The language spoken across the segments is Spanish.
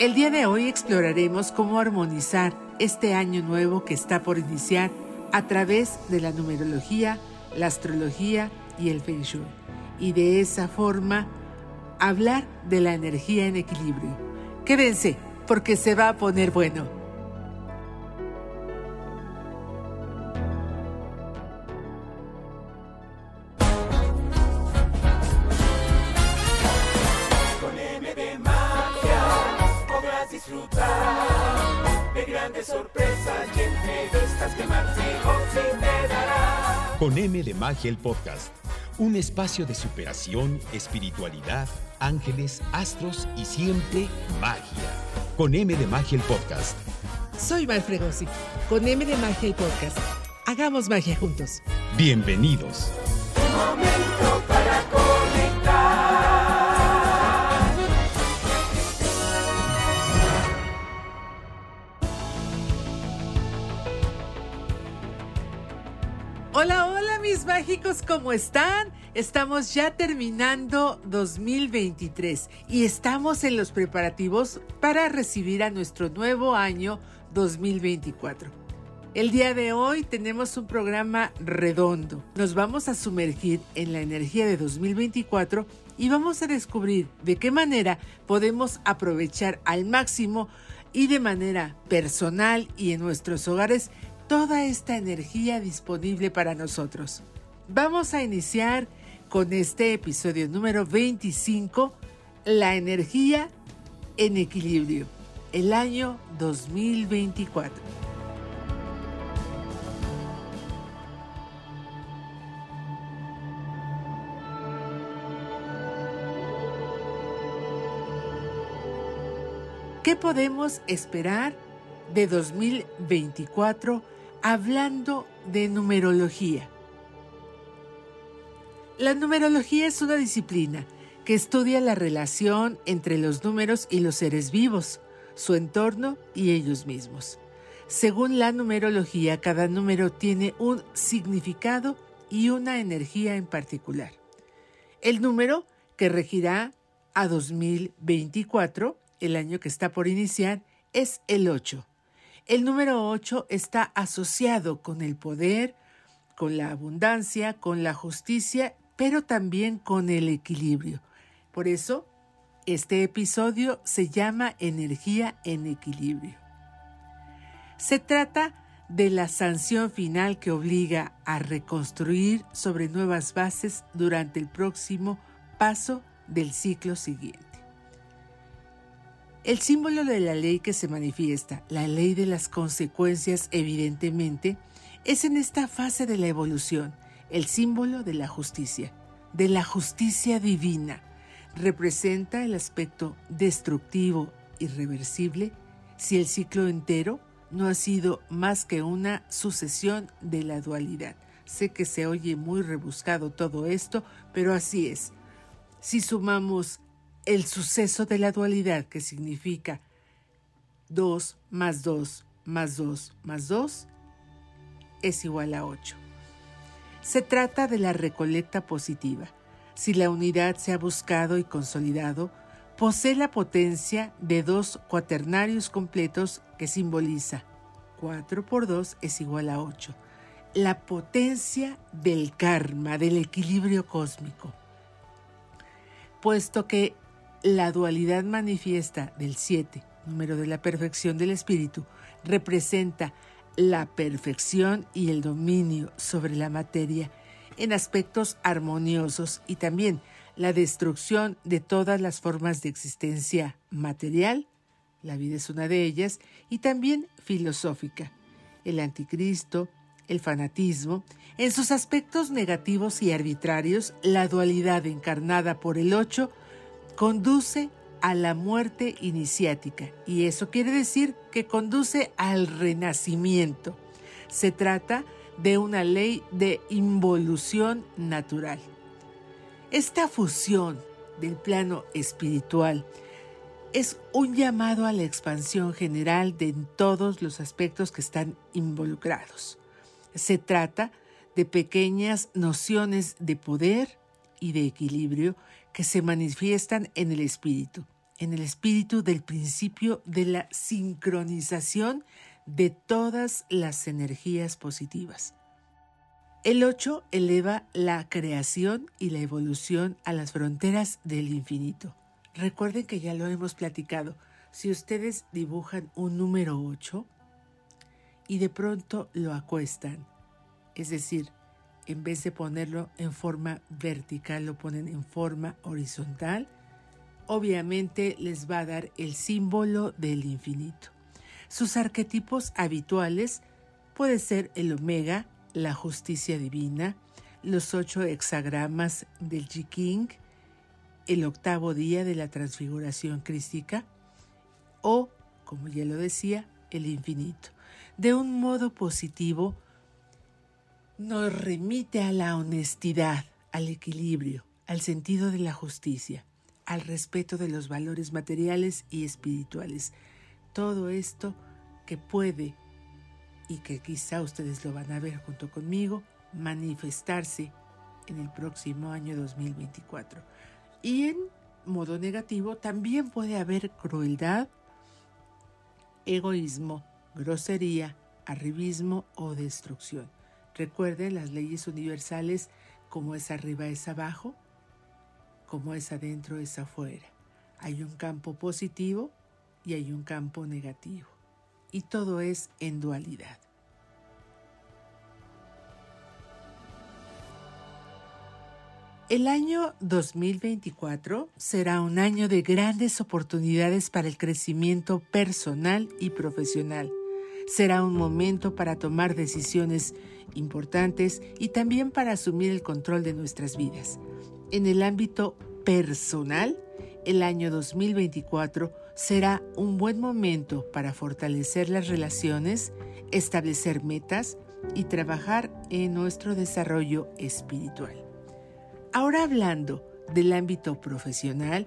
El día de hoy exploraremos cómo armonizar este año nuevo que está por iniciar a través de la numerología, la astrología y el feng shui. Y de esa forma hablar de la energía en equilibrio. Quédense porque se va a poner bueno. M de Magia el podcast, un espacio de superación, espiritualidad, ángeles, astros y siempre magia. Con M de Magia el podcast. Soy Val Fregosi. Con M de Magia el podcast. Hagamos magia juntos. Bienvenidos. Mis mágicos, ¿cómo están? Estamos ya terminando 2023 y estamos en los preparativos para recibir a nuestro nuevo año 2024. El día de hoy tenemos un programa redondo. Nos vamos a sumergir en la energía de 2024 y vamos a descubrir de qué manera podemos aprovechar al máximo y de manera personal y en nuestros hogares toda esta energía disponible para nosotros. Vamos a iniciar con este episodio número 25, la energía en equilibrio, el año 2024. ¿Qué podemos esperar de 2024 hablando de numerología. La numerología es una disciplina que estudia la relación entre los números y los seres vivos, su entorno y ellos mismos. Según la numerología, cada número tiene un significado y una energía en particular. El número que regirá a 2024, el año que está por iniciar, es el 8. El número 8 está asociado con el poder, con la abundancia, con la justicia, pero también con el equilibrio. Por eso, este episodio se llama Energía en Equilibrio. Se trata de la sanción final que obliga a reconstruir sobre nuevas bases durante el próximo paso del ciclo siguiente. El símbolo de la ley que se manifiesta, la ley de las consecuencias evidentemente, es en esta fase de la evolución el símbolo de la justicia, de la justicia divina. Representa el aspecto destructivo, irreversible, si el ciclo entero no ha sido más que una sucesión de la dualidad. Sé que se oye muy rebuscado todo esto, pero así es. Si sumamos el suceso de la dualidad que significa 2 más 2 más 2 más 2 es igual a 8. Se trata de la recolecta positiva. Si la unidad se ha buscado y consolidado, posee la potencia de dos cuaternarios completos que simboliza 4 por 2 es igual a 8. La potencia del karma, del equilibrio cósmico. Puesto que la dualidad manifiesta del 7, número de la perfección del espíritu, representa la perfección y el dominio sobre la materia en aspectos armoniosos y también la destrucción de todas las formas de existencia material, la vida es una de ellas, y también filosófica, el anticristo, el fanatismo, en sus aspectos negativos y arbitrarios, la dualidad encarnada por el 8 conduce a la muerte iniciática y eso quiere decir que conduce al renacimiento. Se trata de una ley de involución natural. Esta fusión del plano espiritual es un llamado a la expansión general de todos los aspectos que están involucrados. Se trata de pequeñas nociones de poder y de equilibrio que se manifiestan en el espíritu, en el espíritu del principio de la sincronización de todas las energías positivas. El 8 eleva la creación y la evolución a las fronteras del infinito. Recuerden que ya lo hemos platicado. Si ustedes dibujan un número 8 y de pronto lo acuestan, es decir, en vez de ponerlo en forma vertical, lo ponen en forma horizontal, obviamente les va a dar el símbolo del infinito. Sus arquetipos habituales puede ser el omega, la justicia divina, los ocho hexagramas del Ji el octavo día de la transfiguración crística o, como ya lo decía, el infinito. De un modo positivo, nos remite a la honestidad, al equilibrio, al sentido de la justicia, al respeto de los valores materiales y espirituales. Todo esto que puede y que quizá ustedes lo van a ver junto conmigo, manifestarse en el próximo año 2024. Y en modo negativo también puede haber crueldad, egoísmo, grosería, arribismo o destrucción. Recuerden las leyes universales como es arriba es abajo, como es adentro es afuera. Hay un campo positivo y hay un campo negativo y todo es en dualidad. El año 2024 será un año de grandes oportunidades para el crecimiento personal y profesional. Será un momento para tomar decisiones importantes y también para asumir el control de nuestras vidas. En el ámbito personal, el año 2024 será un buen momento para fortalecer las relaciones, establecer metas y trabajar en nuestro desarrollo espiritual. Ahora hablando del ámbito profesional,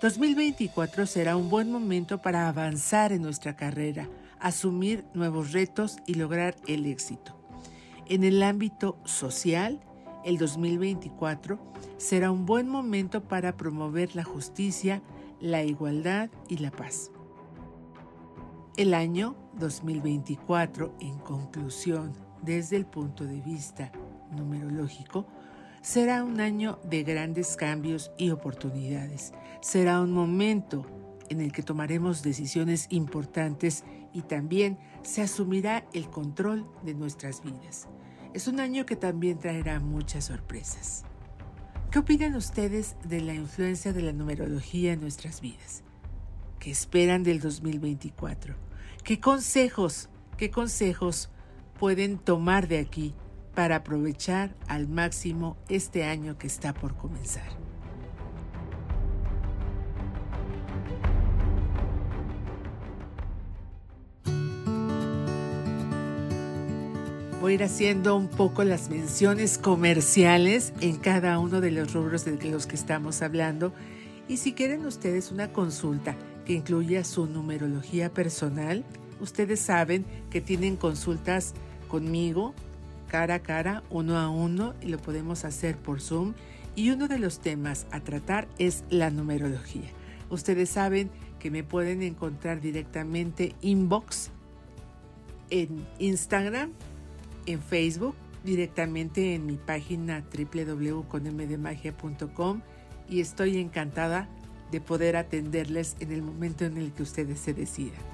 2024 será un buen momento para avanzar en nuestra carrera, asumir nuevos retos y lograr el éxito. En el ámbito social, el 2024 será un buen momento para promover la justicia, la igualdad y la paz. El año 2024, en conclusión, desde el punto de vista numerológico, será un año de grandes cambios y oportunidades. Será un momento en el que tomaremos decisiones importantes y también se asumirá el control de nuestras vidas. Es un año que también traerá muchas sorpresas. ¿Qué opinan ustedes de la influencia de la numerología en nuestras vidas? ¿Qué esperan del 2024? ¿Qué consejos, qué consejos pueden tomar de aquí para aprovechar al máximo este año que está por comenzar? Voy a ir haciendo un poco las menciones comerciales en cada uno de los rubros de los que estamos hablando. Y si quieren ustedes una consulta que incluya su numerología personal, ustedes saben que tienen consultas conmigo cara a cara, uno a uno, y lo podemos hacer por Zoom. Y uno de los temas a tratar es la numerología. Ustedes saben que me pueden encontrar directamente inbox en Instagram en Facebook, directamente en mi página www.conmdmagia.com y estoy encantada de poder atenderles en el momento en el que ustedes se decidan.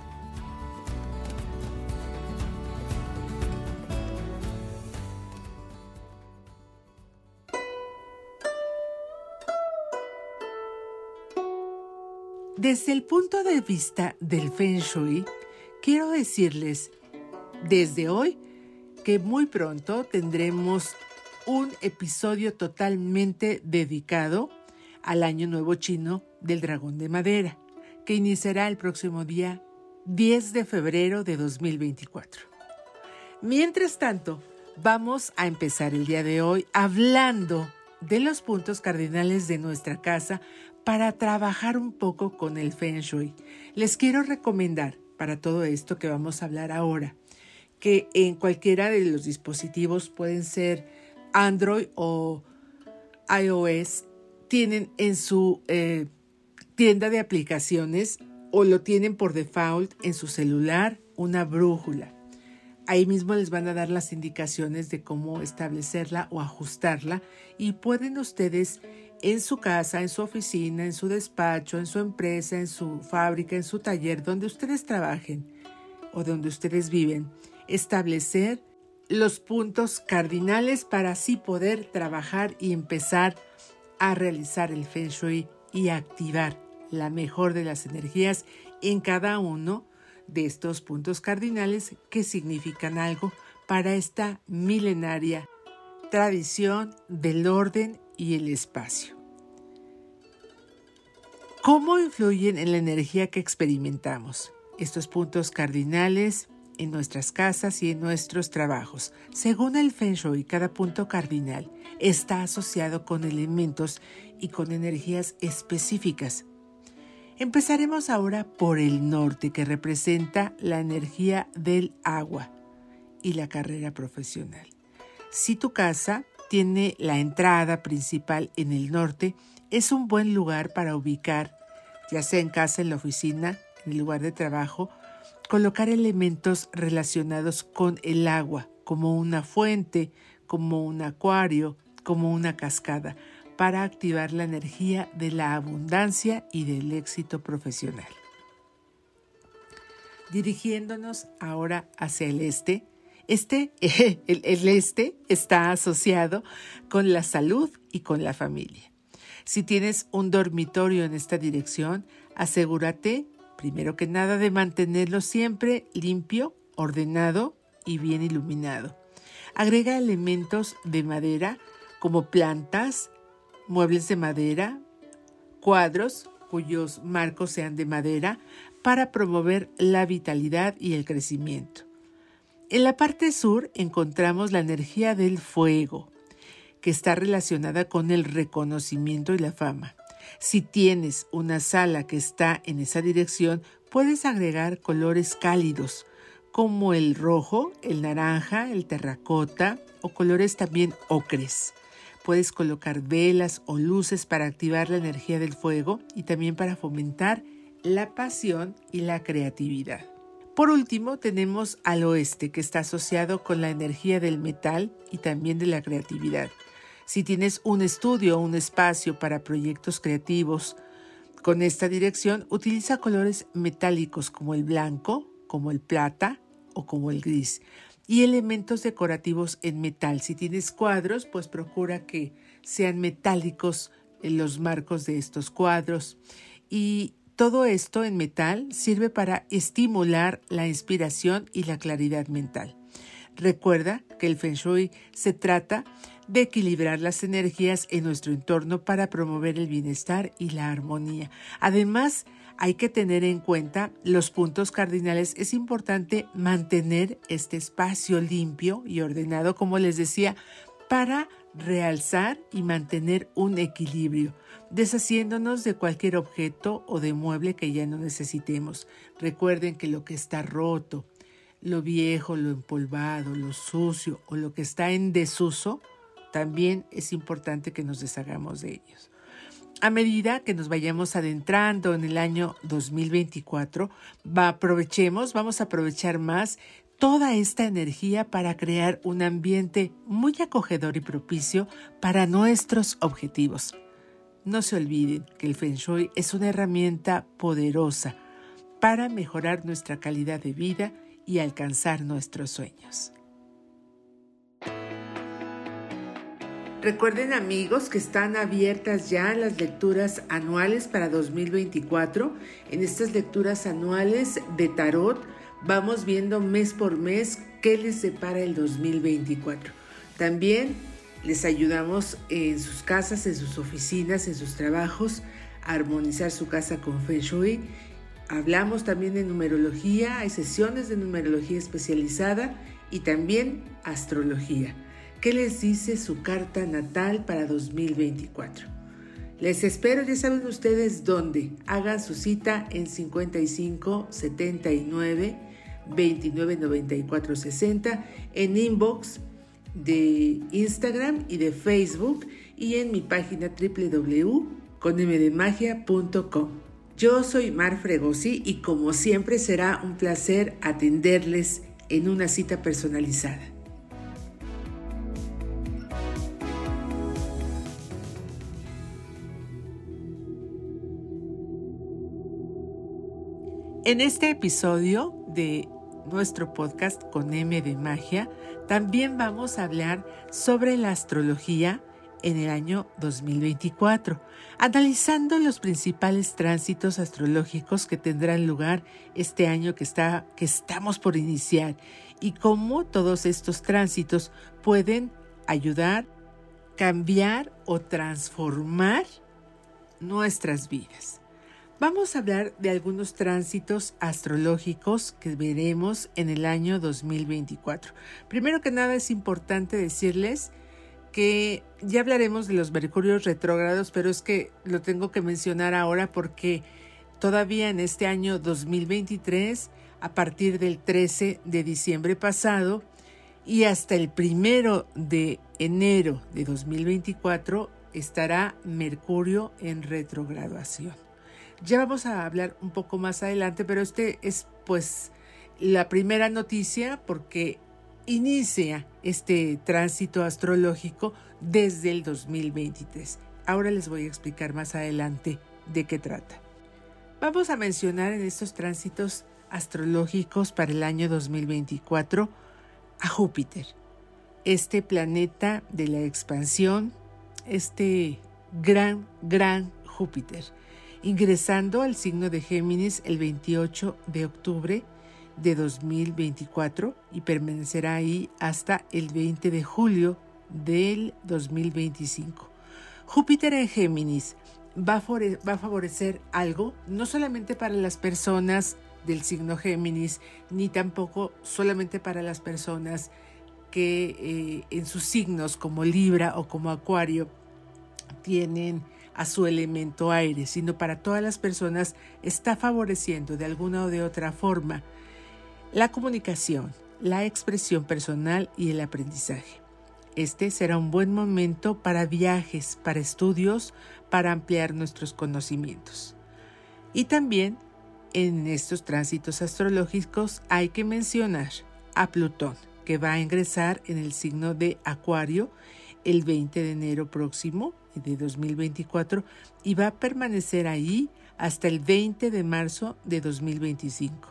Desde el punto de vista del Feng Shui, quiero decirles, desde hoy que muy pronto tendremos un episodio totalmente dedicado al Año Nuevo Chino del Dragón de Madera, que iniciará el próximo día 10 de febrero de 2024. Mientras tanto, vamos a empezar el día de hoy hablando de los puntos cardinales de nuestra casa para trabajar un poco con el Feng Shui. Les quiero recomendar para todo esto que vamos a hablar ahora que en cualquiera de los dispositivos pueden ser Android o iOS, tienen en su eh, tienda de aplicaciones o lo tienen por default en su celular, una brújula. Ahí mismo les van a dar las indicaciones de cómo establecerla o ajustarla y pueden ustedes en su casa, en su oficina, en su despacho, en su empresa, en su fábrica, en su taller, donde ustedes trabajen o donde ustedes viven, establecer los puntos cardinales para así poder trabajar y empezar a realizar el Feng Shui y activar la mejor de las energías en cada uno de estos puntos cardinales que significan algo para esta milenaria tradición del orden y el espacio. ¿Cómo influyen en la energía que experimentamos estos puntos cardinales en nuestras casas y en nuestros trabajos? Según el Feng Shui, cada punto cardinal está asociado con elementos y con energías específicas. Empezaremos ahora por el norte, que representa la energía del agua y la carrera profesional. Si tu casa tiene la entrada principal en el norte, es un buen lugar para ubicar, ya sea en casa, en la oficina, en el lugar de trabajo, colocar elementos relacionados con el agua, como una fuente, como un acuario, como una cascada, para activar la energía de la abundancia y del éxito profesional. Dirigiéndonos ahora hacia el este, este, el, el este está asociado con la salud y con la familia. Si tienes un dormitorio en esta dirección, asegúrate, primero que nada, de mantenerlo siempre limpio, ordenado y bien iluminado. Agrega elementos de madera como plantas, muebles de madera, cuadros cuyos marcos sean de madera para promover la vitalidad y el crecimiento. En la parte sur encontramos la energía del fuego, que está relacionada con el reconocimiento y la fama. Si tienes una sala que está en esa dirección, puedes agregar colores cálidos, como el rojo, el naranja, el terracota o colores también ocres. Puedes colocar velas o luces para activar la energía del fuego y también para fomentar la pasión y la creatividad. Por último, tenemos al oeste, que está asociado con la energía del metal y también de la creatividad. Si tienes un estudio o un espacio para proyectos creativos con esta dirección, utiliza colores metálicos como el blanco, como el plata o como el gris y elementos decorativos en metal. Si tienes cuadros, pues procura que sean metálicos en los marcos de estos cuadros y todo esto en metal sirve para estimular la inspiración y la claridad mental. Recuerda que el Feng Shui se trata de equilibrar las energías en nuestro entorno para promover el bienestar y la armonía. Además, hay que tener en cuenta los puntos cardinales. Es importante mantener este espacio limpio y ordenado, como les decía, para realzar y mantener un equilibrio deshaciéndonos de cualquier objeto o de mueble que ya no necesitemos. Recuerden que lo que está roto, lo viejo, lo empolvado, lo sucio o lo que está en desuso, también es importante que nos deshagamos de ellos. A medida que nos vayamos adentrando en el año 2024, aprovechemos, vamos a aprovechar más toda esta energía para crear un ambiente muy acogedor y propicio para nuestros objetivos. No se olviden que el Feng Shui es una herramienta poderosa para mejorar nuestra calidad de vida y alcanzar nuestros sueños. Recuerden amigos que están abiertas ya las lecturas anuales para 2024. En estas lecturas anuales de tarot vamos viendo mes por mes qué les separa el 2024. También les ayudamos en sus casas, en sus oficinas, en sus trabajos a armonizar su casa con Feng Shui. Hablamos también de numerología, hay sesiones de numerología especializada y también astrología. ¿Qué les dice su carta natal para 2024? Les espero, ya saben ustedes dónde. Hagan su cita en 55 79 29 94 60 en inbox de Instagram y de Facebook y en mi página www.conmdemagia.com. Yo soy Mar Fregosi y como siempre será un placer atenderles en una cita personalizada. En este episodio de nuestro podcast con M de Magia, también vamos a hablar sobre la astrología en el año 2024, analizando los principales tránsitos astrológicos que tendrán lugar este año que, está, que estamos por iniciar y cómo todos estos tránsitos pueden ayudar, cambiar o transformar nuestras vidas. Vamos a hablar de algunos tránsitos astrológicos que veremos en el año 2024. Primero que nada es importante decirles que ya hablaremos de los mercurios retrógrados, pero es que lo tengo que mencionar ahora porque todavía en este año 2023, a partir del 13 de diciembre pasado y hasta el primero de enero de 2024, estará Mercurio en retrogradación. Ya vamos a hablar un poco más adelante, pero este es pues la primera noticia porque inicia este tránsito astrológico desde el 2023. Ahora les voy a explicar más adelante de qué trata. Vamos a mencionar en estos tránsitos astrológicos para el año 2024 a Júpiter, este planeta de la expansión, este gran, gran Júpiter ingresando al signo de Géminis el 28 de octubre de 2024 y permanecerá ahí hasta el 20 de julio del 2025. Júpiter en Géminis va a, favorecer algo no solamente para las personas del signo Géminis, ni tampoco solamente para las personas que eh, en sus signos como Libra o como Acuario tienen a su elemento aire, sino para todas las personas está favoreciendo de alguna o de otra forma la comunicación, la expresión personal y el aprendizaje. Este será un buen momento para viajes, para estudios, para ampliar nuestros conocimientos. Y también en estos tránsitos astrológicos hay que mencionar a Plutón, que va a ingresar en el signo de Acuario el 20 de enero próximo de 2024 y va a permanecer ahí hasta el 20 de marzo de 2025.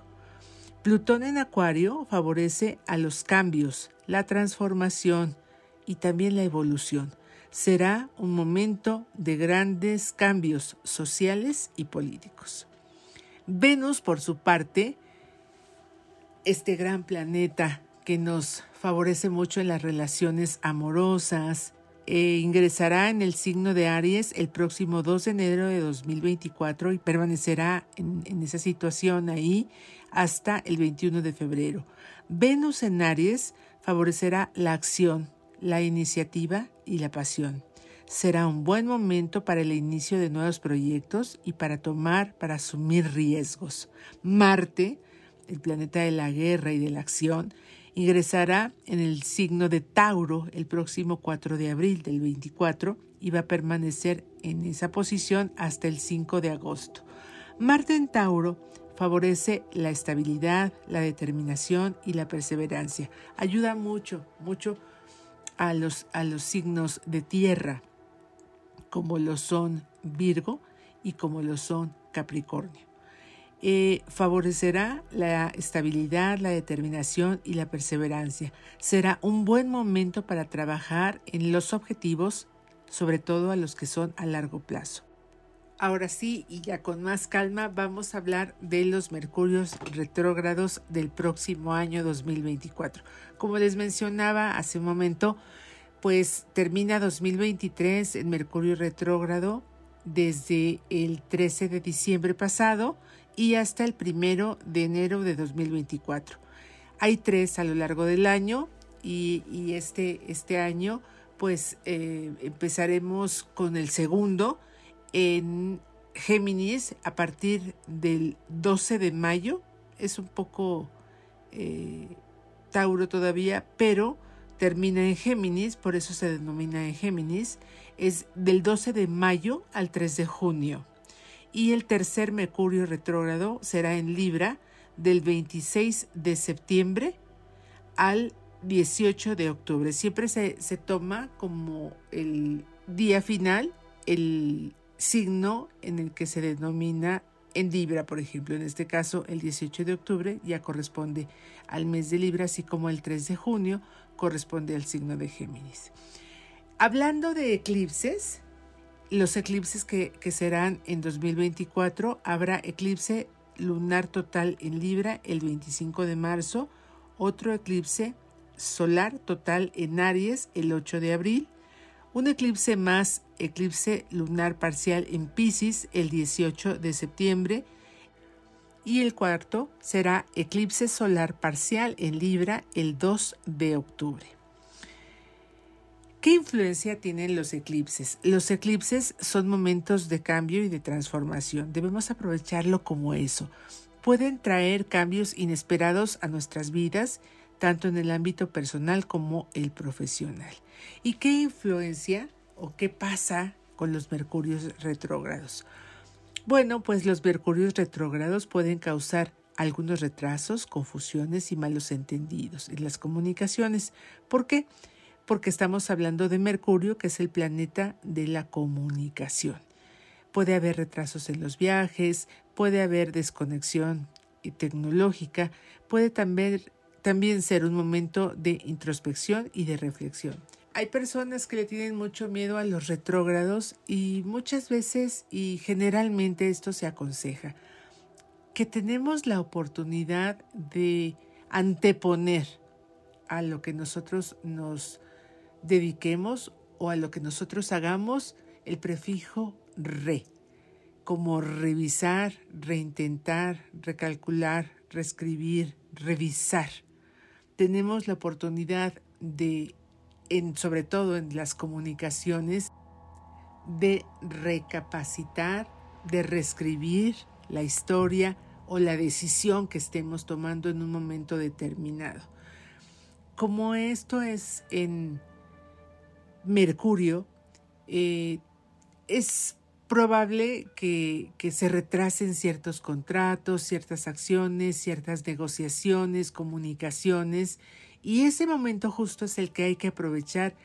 Plutón en Acuario favorece a los cambios, la transformación y también la evolución. Será un momento de grandes cambios sociales y políticos. Venus, por su parte, este gran planeta que nos favorece mucho en las relaciones amorosas, eh, ingresará en el signo de Aries el próximo 2 de enero de 2024 y permanecerá en, en esa situación ahí hasta el 21 de febrero. Venus en Aries favorecerá la acción, la iniciativa y la pasión. Será un buen momento para el inicio de nuevos proyectos y para tomar, para asumir riesgos. Marte, el planeta de la guerra y de la acción, ingresará en el signo de Tauro el próximo 4 de abril del 24 y va a permanecer en esa posición hasta el 5 de agosto. Marte en Tauro favorece la estabilidad, la determinación y la perseverancia. Ayuda mucho, mucho a los, a los signos de tierra, como lo son Virgo y como lo son Capricornio. Eh, favorecerá la estabilidad, la determinación y la perseverancia. Será un buen momento para trabajar en los objetivos, sobre todo a los que son a largo plazo. Ahora sí, y ya con más calma, vamos a hablar de los mercurios retrógrados del próximo año 2024. Como les mencionaba hace un momento, pues termina 2023 en Mercurio retrógrado desde el 13 de diciembre pasado y hasta el primero de enero de 2024. Hay tres a lo largo del año y, este, este, año pues eh, empezaremos con el segundo en Géminis a partir del 12 de mayo. Es un poco eh, Tauro todavía, pero termina en Géminis, por eso se denomina en Géminis. Es del 12 de mayo al 3 de junio y el tercer Mercurio retrógrado será en Libra del 26 de septiembre al 18 de octubre. Siempre se, se toma como el día final el signo en el que se denomina en Libra, por ejemplo. En este caso, el 18 de octubre ya corresponde al mes de Libra, así como el 3 de junio corresponde al signo de Géminis. Hablando de eclipses, los eclipses que, serán en 2024, habrá eclipse lunar total en Libra el 25 de marzo, otro eclipse solar total en Aries el 8 de abril, un eclipse más eclipse lunar parcial en Pisces el 18 de septiembre y el cuarto será eclipse solar parcial en Libra el 2 de octubre. ¿Qué influencia tienen los eclipses? Los eclipses son momentos de cambio y de transformación. Debemos aprovecharlo como eso. Pueden traer cambios inesperados a nuestras vidas, tanto en el ámbito personal como el profesional. ¿Y qué influencia o qué pasa con los mercurios retrógrados? Bueno, pues los mercurios retrógrados pueden causar algunos retrasos, confusiones y malos entendidos en las comunicaciones. ¿Por qué? Porque estamos hablando de Mercurio, que es el planeta de la comunicación. Puede haber retrasos en los viajes, puede haber desconexión tecnológica, puede también, también ser un momento de introspección y de reflexión. Hay personas que le tienen mucho miedo a los retrógrados y muchas veces y generalmente esto se aconseja que tenemos la oportunidad de anteponer a lo que nosotros nos dediquemos o a lo que nosotros hagamos el prefijo re, como revisar, reintentar, recalcular, reescribir, revisar. Tenemos la oportunidad de sobre todo en las comunicaciones, de recapacitar, de reescribir la historia o la decisión que estemos tomando en un momento determinado. Como esto es en Mercurio, eh, es probable que, que, se retrasen ciertos contratos, ciertas acciones, ciertas negociaciones, comunicaciones y ese momento justo es el que hay que aprovechar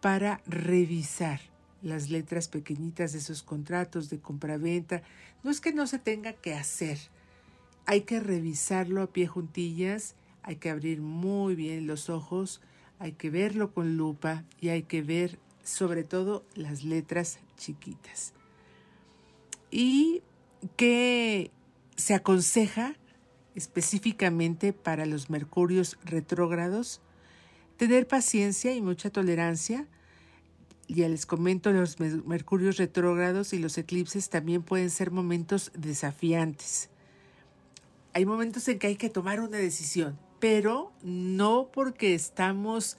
para revisar las letras pequeñitas de esos contratos de compraventa. No es que no se tenga que hacer, hay que revisarlo a pie juntillas, hay que abrir muy bien los ojos, hay que verlo con lupa y hay que ver sobre todo las letras chiquitas. Y que se aconseja específicamente para los mercurios retrógrados, tener paciencia y mucha tolerancia. Ya les comento, los mercurios retrógrados y los eclipses también pueden ser momentos desafiantes. Hay momentos en que hay que tomar una decisión, pero no porque estamos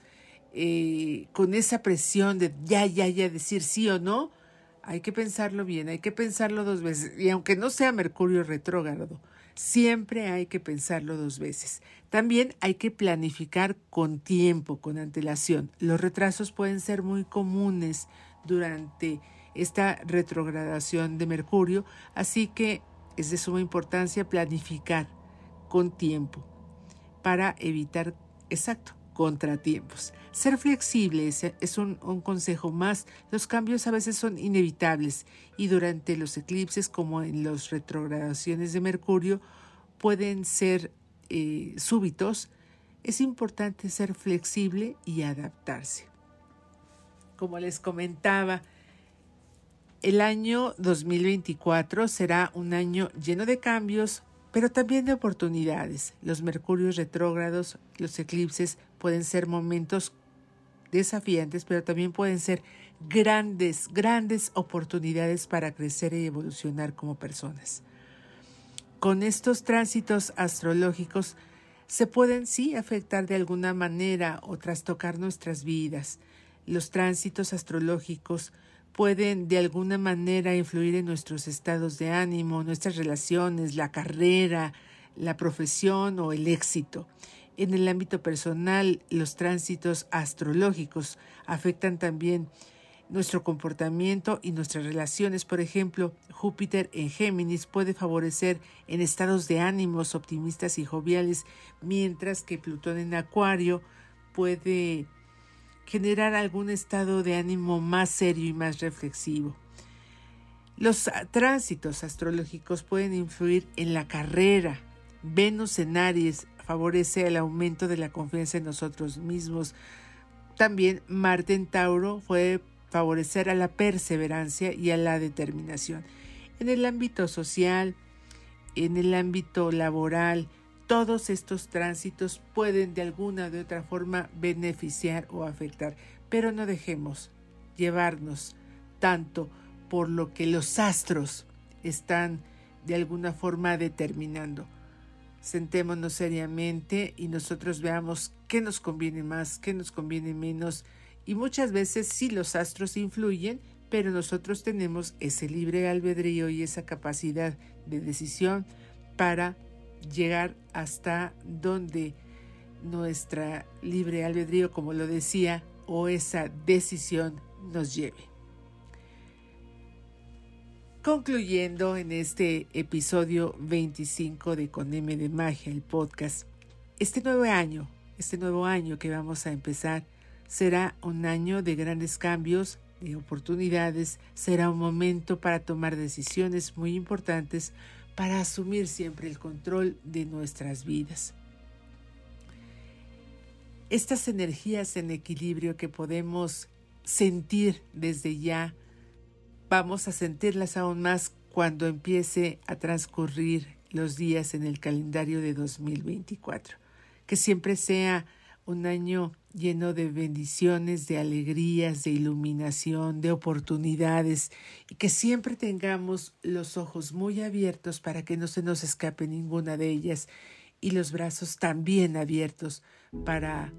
eh, con esa presión de ya, ya, ya decir sí o no. Hay que pensarlo bien, hay que pensarlo dos veces. Y aunque no sea Mercurio retrógrado, Siempre hay que pensarlo dos veces. También hay que planificar con tiempo, con antelación. Los retrasos pueden ser muy comunes durante esta retrogradación de Mercurio, así que es de suma importancia planificar con tiempo para evitar, exacto, contratiempos. Ser flexible es, un, consejo más. Los cambios a veces son inevitables y durante los eclipses como en las retrogradaciones de Mercurio pueden ser eh, súbitos. Es importante ser flexible y adaptarse. Como les comentaba, el año 2024 será un año lleno de cambios, pero también de oportunidades. Los mercurios retrógrados, los eclipses pueden ser momentos desafiantes, pero también pueden ser grandes, grandes oportunidades para crecer y evolucionar como personas. Con estos tránsitos astrológicos se pueden sí afectar de alguna manera o trastocar nuestras vidas. Los tránsitos astrológicos pueden de alguna manera influir en nuestros estados de ánimo, nuestras relaciones, la carrera, la profesión o el éxito. En el ámbito personal, los tránsitos astrológicos afectan también nuestro comportamiento y nuestras relaciones. Por ejemplo, Júpiter en Géminis puede favorecer en estados de ánimos optimistas y joviales, mientras que Plutón en Acuario puede generar algún estado de ánimo más serio y más reflexivo. Los tránsitos astrológicos pueden influir en la carrera. Venus en Aries favorece el aumento de la confianza en nosotros mismos. También Marte en Tauro puede favorecer a la perseverancia y a la determinación. En el ámbito social, en el ámbito laboral, todos estos tránsitos pueden de alguna de otra forma beneficiar o afectar, pero no dejemos llevarnos tanto por lo que los astros están de alguna forma determinando. Sentémonos seriamente y nosotros veamos qué nos conviene más, qué nos conviene menos. Y muchas veces sí los astros influyen, pero nosotros tenemos ese libre albedrío y esa capacidad de decisión para llegar hasta donde nuestra libre albedrío, como lo decía, o esa decisión nos lleve. Concluyendo en este episodio 25 de Con M de Magia, el podcast, este nuevo año, este nuevo año que vamos a empezar, será un año de grandes cambios, de oportunidades, será un momento para tomar decisiones muy importantes para asumir siempre el control de nuestras vidas. Estas energías en equilibrio que podemos sentir desde ya, vamos a sentirlas aún más cuando empiece a transcurrir los días en el calendario de 2024. Que siempre sea un año lleno de bendiciones, de alegrías, de iluminación, de oportunidades y que siempre tengamos los ojos muy abiertos para que no se nos escape ninguna de ellas y los brazos también abiertos para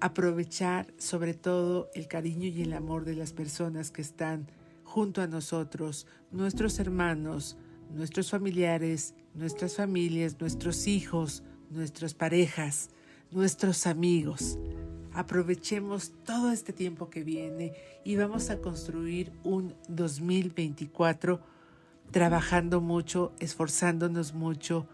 aprovechar sobre todo el cariño y el amor de las personas que están junto a nosotros, nuestros hermanos, nuestros familiares, nuestras familias, nuestros hijos, nuestras parejas, nuestros amigos. Aprovechemos todo este tiempo que viene y vamos a construir un 2024 trabajando mucho, esforzándonos mucho,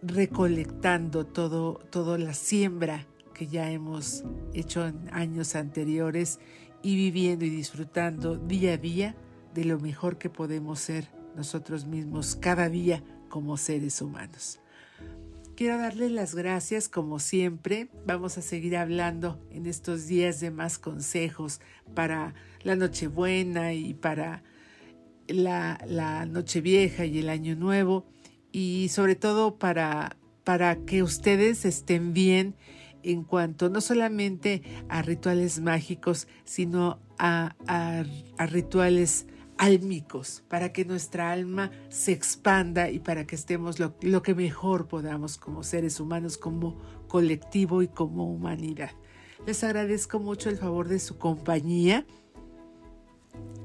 recolectando todo, toda la siembra que ya hemos hecho en años anteriores y viviendo y disfrutando día a día de lo mejor que podemos ser nosotros mismos cada día como seres humanos. Quiero darle las gracias como siempre. Vamos a seguir hablando en estos días de más consejos para la Nochebuena y para la, Nochevieja y el Año Nuevo y sobre todo para, para que ustedes estén bien en cuanto no solamente a rituales mágicos, sino a, a rituales álmicos, para que nuestra alma se expanda y para que estemos lo, lo, que mejor podamos como seres humanos, como colectivo y como humanidad. Les agradezco mucho el favor de su compañía.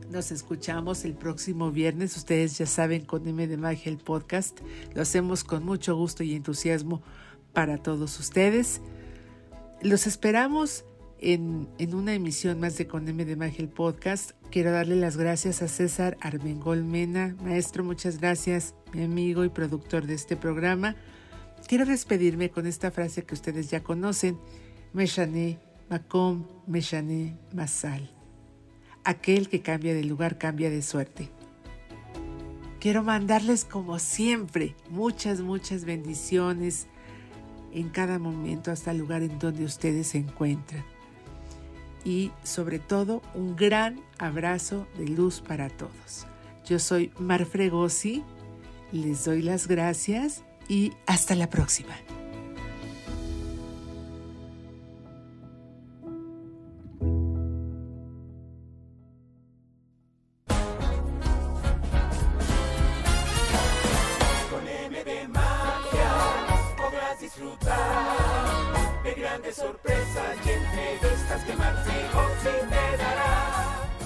Nos escuchamos el próximo viernes. Ustedes ya saben con M de Magia el podcast. Lo hacemos con mucho gusto y entusiasmo para todos ustedes. Los esperamos en, una emisión más de Con M de Magia el podcast. Quiero darle las gracias a César Armengol Mena. Maestro, muchas gracias, mi amigo y productor de este programa. Quiero despedirme con esta frase que ustedes ya conocen. Meshané, Macom, Meshané, Masal. Aquel que cambia de lugar cambia de suerte. Quiero mandarles como siempre muchas, muchas bendiciones en cada momento hasta el lugar en donde ustedes se encuentran y sobre todo un gran abrazo de luz para todos. Yo soy Mar Fregosi, les doy las gracias y hasta la próxima.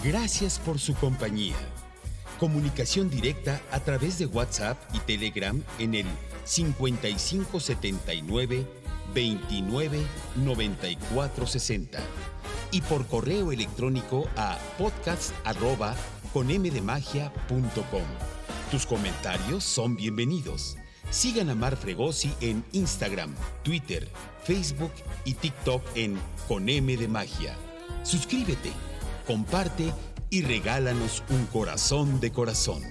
Gracias por su compañía. Comunicación directa a través de WhatsApp y Telegram en el 5579 29 94 60 y por correo electrónico a podcast@conmdemagia.com. Tus comentarios son bienvenidos. Sigan a Mar Fregosi en Instagram, Twitter, Facebook y TikTok en Con M de Magia. Suscríbete, comparte y regálanos un corazón de corazón.